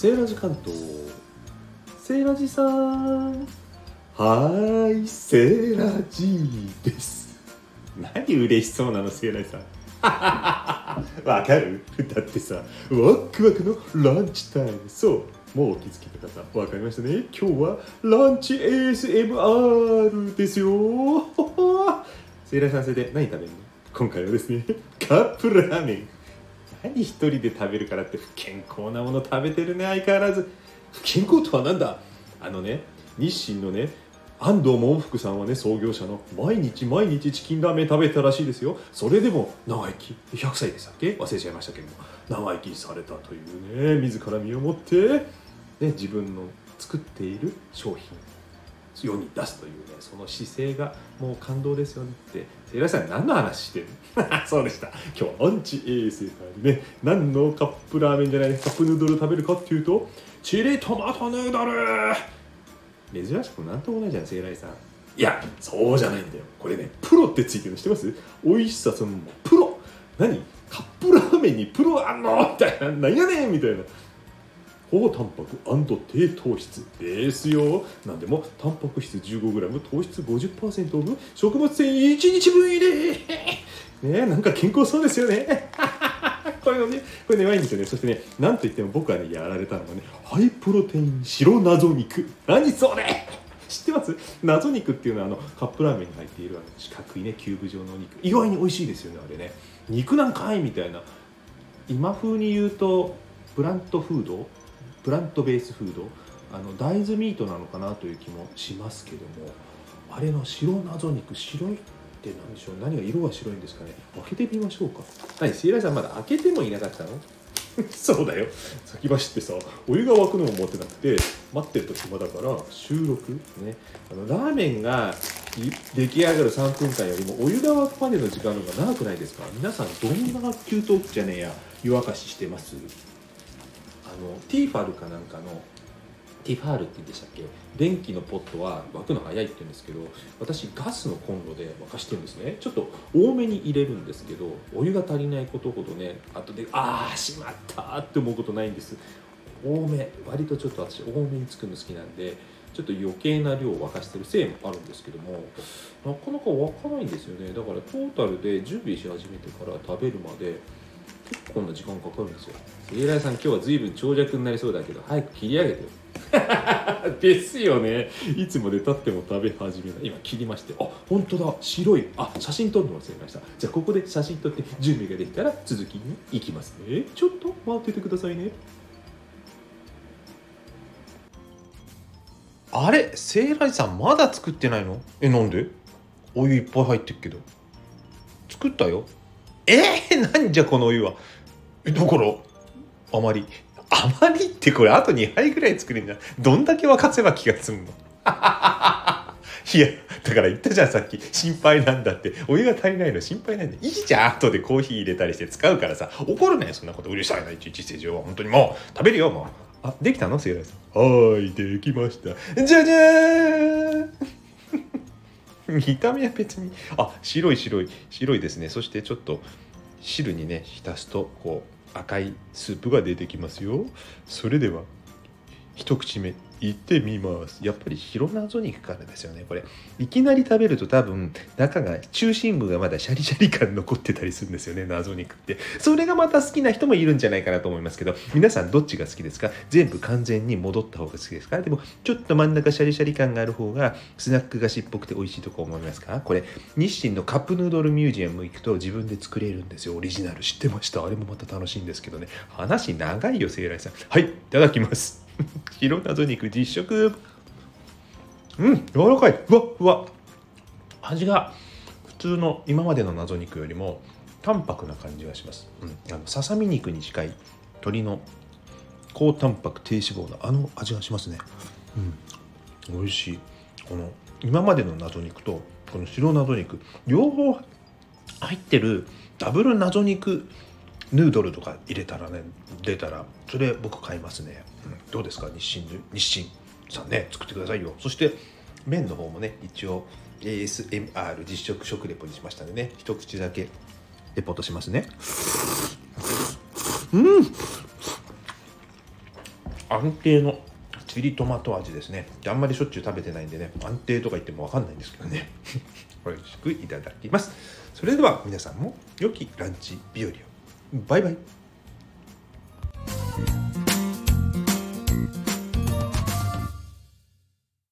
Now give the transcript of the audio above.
セーラジ関東。セーラジさん。はいセーラジです。何嬉しそうなのセーラジさん。わかる？だってさワクワクのランチタイム。そうもうお気づきの方わかりましたね。今日はランチ ASMR ですよ。セーラーさんそれで何食べるの？今回はですねカップラーメン。何一人で食べるからって不健康なもの食べてるね相変わらず。不健康とは何だ？あのね日清のね安藤門福さんはね創業者の毎日毎日チキンラーメン食べたらしいですよ。それでも長生き。100歳でしたっけ？忘れちゃいましたけども。長生きされたというね自ら身をもって、ね、自分の作っている商品。世に出すというねその姿勢がもう感動ですよねって。平井さん何の話してる？そうでした。今日はアンチ衛生でね。何のカップラーメンじゃないカップヌードル食べるかっていうとチリトマトヌードル。珍しくなんともないじゃん聖来さん。いやそうじゃないんだよ。これねプロってついてるの知ってます？美味しさそのプロ。何？カップラーメンにプロあんの？みたいな。何やねんみたいな。高タンパク低糖質ですよ。なんでもタンパク質 15g 糖質50%オフ食物繊維1日分入れ ねなんか健康そうですよね。これねこれねワインですよね。そしてねなんといっても僕はねやられたのがねハイプロテイン白謎肉。何それ。知ってます？謎肉っていうのはあのカップラーメンに入っているあの四角いねキューブ状のお肉。意外に美味しいですよねあれね。肉なんかいみたいな。今風に言うとプラントフード？プラントベースフード。あの大豆ミートなのかなという気もしますけども。あれの白謎肉白いって何でしょう？何が色が白いんですかね？開けてみましょうか。何？シーラさんまだ開けてもいなかったの？そうだよ。先走ってさお湯が沸くのも持ってなくて待ってると暇だから収録？ね。あのラーメンが出来上がる3分間よりもお湯が沸くまでの時間の方が長くないですか？皆さんどんな給湯器じゃねえや湯沸かししてます？あのティーファルかなんかのティファールって言うんでしたっけ？電気のポットは沸くの早いって言うんですけど私ガスのコンロで沸かしてるんですね。ちょっと多めに入れるんですけどお湯が足りないことほどね後でああしまったって思うことないんです。多め割とちょっと私多めに作るの好きなんでちょっと余計な量を沸かしてるせいもあるんですけどもなかなか沸かないんですよね。だからトータルで準備し始めてから食べるまで結構な時間かかるんですよ。イライさん今日は随分長尺になりそうだけど早く切り上げてよ。ですよね。いつまでたっても食べ始めない。今切りまして。あ本当だ。白い。あ写真撮るの忘れました。じゃあここで写真撮って準備ができたら続きに行きますね。ちょっと待っててくださいね。あれ？セイライさんまだ作ってないの？えなんで？お湯いっぱい入ってるけど。作ったよえー、何じゃこのお湯は？えだから？あまり。あまりってこれあと2杯ぐらい作れんじゃん。どんだけ沸かせば気が済むの？いやだから言ったじゃんさっき。心配なんだって。お湯が足りないの心配なんだいいじゃん。後でコーヒー入れたりして使うからさ。怒るねそんなこと。うるさいないちいち正常は。本当に。もう食べるよもう。あできたの？セイラさん。はいできました。じゃじゃーん 見た目は別に。あ白い白い。白いですね。そしてちょっと汁にね浸すとこう赤いスープが出てきますよ。それでは一口目。行ってみます。やっぱり白謎肉からですよねこれ。いきなり食べると多分中が中心部がまだシャリシャリ感残ってたりするんですよね 謎肉って。それがまた好きな人もいるんじゃないかなと思いますけど皆さんどっちが好きですか？全部完全に戻った方が好きですか？でもちょっと真ん中シャリシャリ感がある方がスナック菓子っぽくて美味しいとこ思いますか？これ日清のカップヌードルミュージアム行くと自分で作れるんですよ。オリジナル。知ってました？あれもまた楽しいんですけどね。話長いよ聖来さん。はいいただきます。白謎肉実食うん柔らかい。ふわふわ味が普通の今までの謎肉よりも淡白な感じがします、うん、あのささみ肉に近い鶏の高タンパク低脂肪のあの味がしますね。うん美味しい。この今までの謎肉とこの白謎肉両方入ってるダブル謎肉ヌードルとか入れたらね出たらそれ僕買いますね、うん、どうですか？日清日清さんね作ってくださいよ。そして麺の方もね一応 ASMR 実食食レポにしましたんでね一口だけレポートしますね。うん。安定のチリトマト味ですね。あんまりしょっちゅう食べてないんでね安定とか言っても分かんないんですけどね。美味しくいただきます。それでは皆さんも良きランチ日和を。バイバイ。